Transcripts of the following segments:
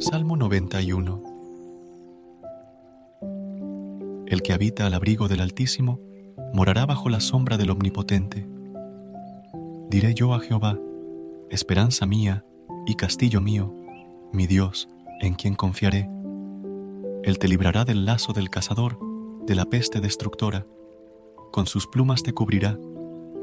Salmo 91 El que habita al abrigo del Altísimo morará bajo la sombra del Omnipotente. Diré yo a Jehová, esperanza mía y castillo mío, mi Dios, en quien confiaré. Él te librará del lazo del cazador, de la peste destructora. Con sus plumas te cubrirá,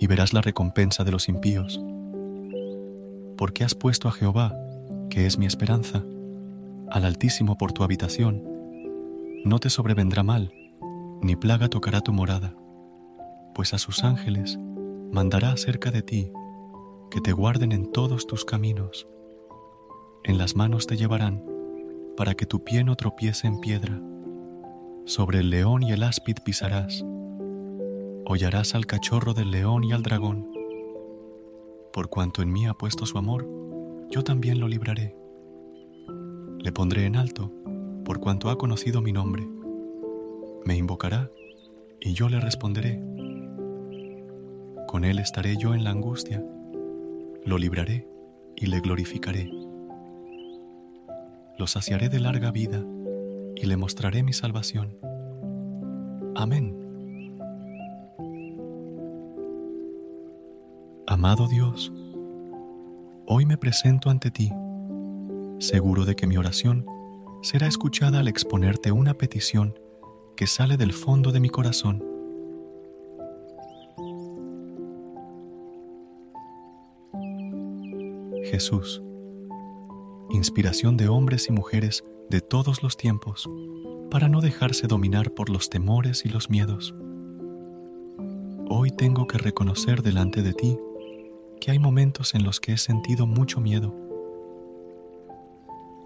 y verás la recompensa de los impíos. Porque has puesto a Jehová, que es mi esperanza, al Altísimo por tu habitación. No te sobrevendrá mal, ni plaga tocará tu morada, pues a sus ángeles mandará cerca de ti, que te guarden en todos tus caminos. En las manos te llevarán, para que tu pie no tropiece en piedra. Sobre el león y el áspid pisarás hollarás al cachorro del león y al dragón. Por cuanto en mí ha puesto su amor, yo también lo libraré. Le pondré en alto, por cuanto ha conocido mi nombre. Me invocará, y yo le responderé. Con él estaré yo en la angustia, lo libraré y le glorificaré. Lo saciaré de larga vida y le mostraré mi salvación. Amén. Amado Dios, hoy me presento ante ti, seguro de que mi oración será escuchada al exponerte una petición que sale del fondo de mi corazón. Jesús, inspiración de hombres y mujeres de todos los tiempos, para no dejarse dominar por los temores y los miedos. Hoy tengo que reconocer delante de ti que hay momentos en los que he sentido mucho miedo,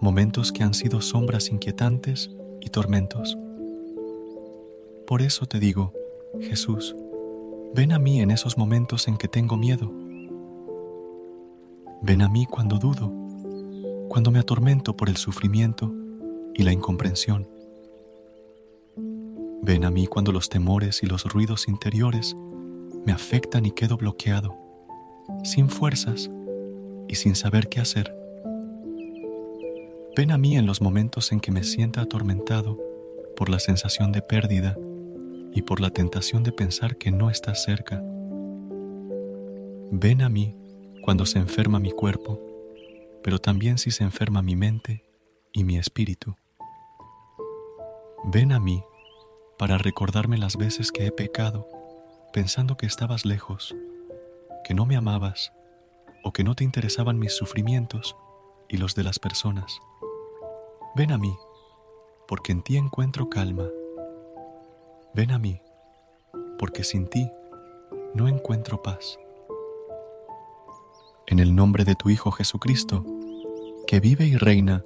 momentos que han sido sombras inquietantes y tormentos. Por eso te digo, Jesús, ven a mí en esos momentos en que tengo miedo. Ven a mí cuando dudo, cuando me atormento por el sufrimiento y la incomprensión. Ven a mí cuando los temores y los ruidos interiores me afectan y quedo bloqueado sin fuerzas y sin saber qué hacer. Ven a mí en los momentos en que me sienta atormentado por la sensación de pérdida y por la tentación de pensar que no estás cerca. Ven a mí cuando se enferma mi cuerpo, pero también si se enferma mi mente y mi espíritu. Ven a mí para recordarme las veces que he pecado pensando que estabas lejos que no me amabas o que no te interesaban mis sufrimientos y los de las personas. Ven a mí, porque en ti encuentro calma. Ven a mí, porque sin ti no encuentro paz. En el nombre de tu Hijo Jesucristo, que vive y reina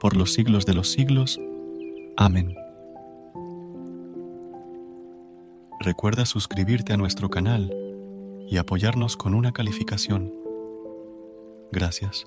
por los siglos de los siglos. Amén. Recuerda suscribirte a nuestro canal y apoyarnos con una calificación. Gracias.